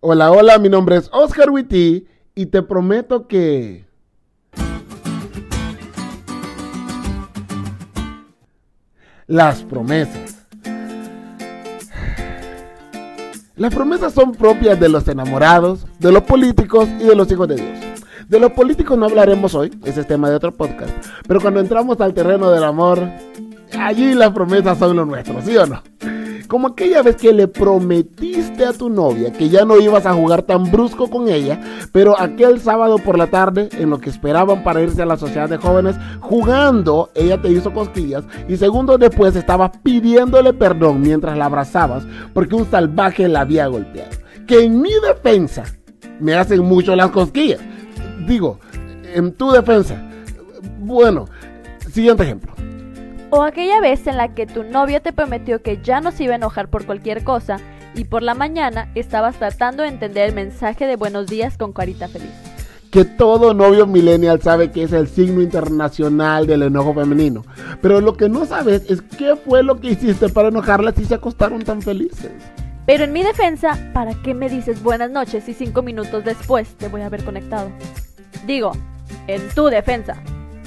Hola, hola, mi nombre es Oscar Witty y te prometo que... Las promesas. Las promesas son propias de los enamorados, de los políticos y de los hijos de Dios. De los políticos no hablaremos hoy, ese es tema de otro podcast. Pero cuando entramos al terreno del amor, allí las promesas son lo nuestro, ¿sí o no? Como aquella vez que le prometiste a tu novia que ya no ibas a jugar tan brusco con ella, pero aquel sábado por la tarde, en lo que esperaban para irse a la sociedad de jóvenes, jugando, ella te hizo cosquillas y segundos después estabas pidiéndole perdón mientras la abrazabas porque un salvaje la había golpeado. Que en mi defensa me hacen mucho las cosquillas. Digo, en tu defensa. Bueno, siguiente ejemplo. O aquella vez en la que tu novio te prometió que ya no se iba a enojar por cualquier cosa y por la mañana estabas tratando de entender el mensaje de buenos días con carita feliz. Que todo novio millennial sabe que es el signo internacional del enojo femenino. Pero lo que no sabes es qué fue lo que hiciste para enojarlas si se acostaron tan felices. Pero en mi defensa, ¿para qué me dices buenas noches si cinco minutos después te voy a haber conectado? Digo, en tu defensa.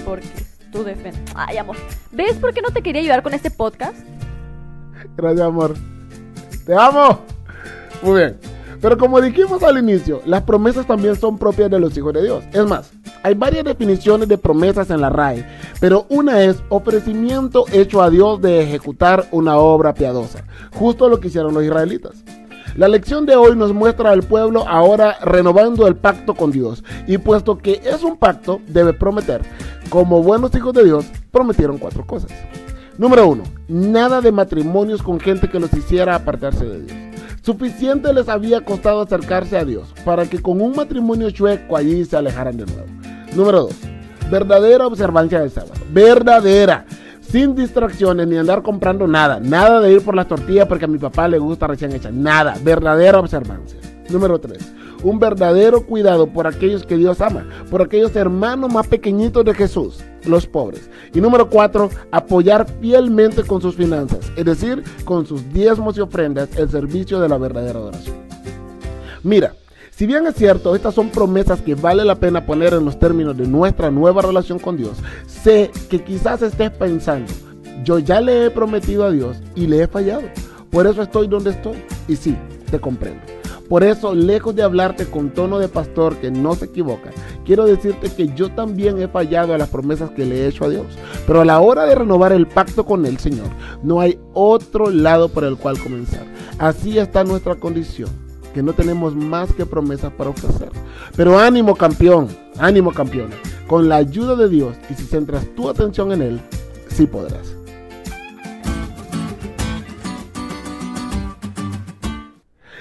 Porque tu defensa. Ay, amor. ¿Ves por qué no te quería ayudar con este podcast? Gracias, amor. Te amo. Muy bien. Pero como dijimos al inicio, las promesas también son propias de los hijos de Dios. Es más, hay varias definiciones de promesas en la RAE, pero una es ofrecimiento hecho a Dios de ejecutar una obra piadosa, justo lo que hicieron los israelitas. La lección de hoy nos muestra al pueblo ahora renovando el pacto con Dios, y puesto que es un pacto, debe prometer. Como buenos hijos de Dios, prometieron cuatro cosas. Número uno, nada de matrimonios con gente que los hiciera apartarse de Dios. Suficiente les había costado acercarse a Dios para que con un matrimonio chueco allí se alejaran de nuevo. Número 2. Verdadera observancia del sábado. Verdadera. Sin distracciones ni andar comprando nada. Nada de ir por las tortillas porque a mi papá le gusta recién hecha. Nada. Verdadera observancia. Número 3. Un verdadero cuidado por aquellos que Dios ama. Por aquellos hermanos más pequeñitos de Jesús. Los pobres. Y número 4. Apoyar fielmente con sus finanzas. Es decir, con sus diezmos y ofrendas el servicio de la verdadera adoración. Mira. Si bien es cierto, estas son promesas que vale la pena poner en los términos de nuestra nueva relación con Dios, sé que quizás estés pensando, yo ya le he prometido a Dios y le he fallado. Por eso estoy donde estoy. Y sí, te comprendo. Por eso, lejos de hablarte con tono de pastor que no se equivoca, quiero decirte que yo también he fallado a las promesas que le he hecho a Dios. Pero a la hora de renovar el pacto con el Señor, no hay otro lado por el cual comenzar. Así está nuestra condición que no tenemos más que promesas para ofrecer. Pero ánimo campeón, ánimo campeona. Con la ayuda de Dios y si centras tu atención en Él, sí podrás.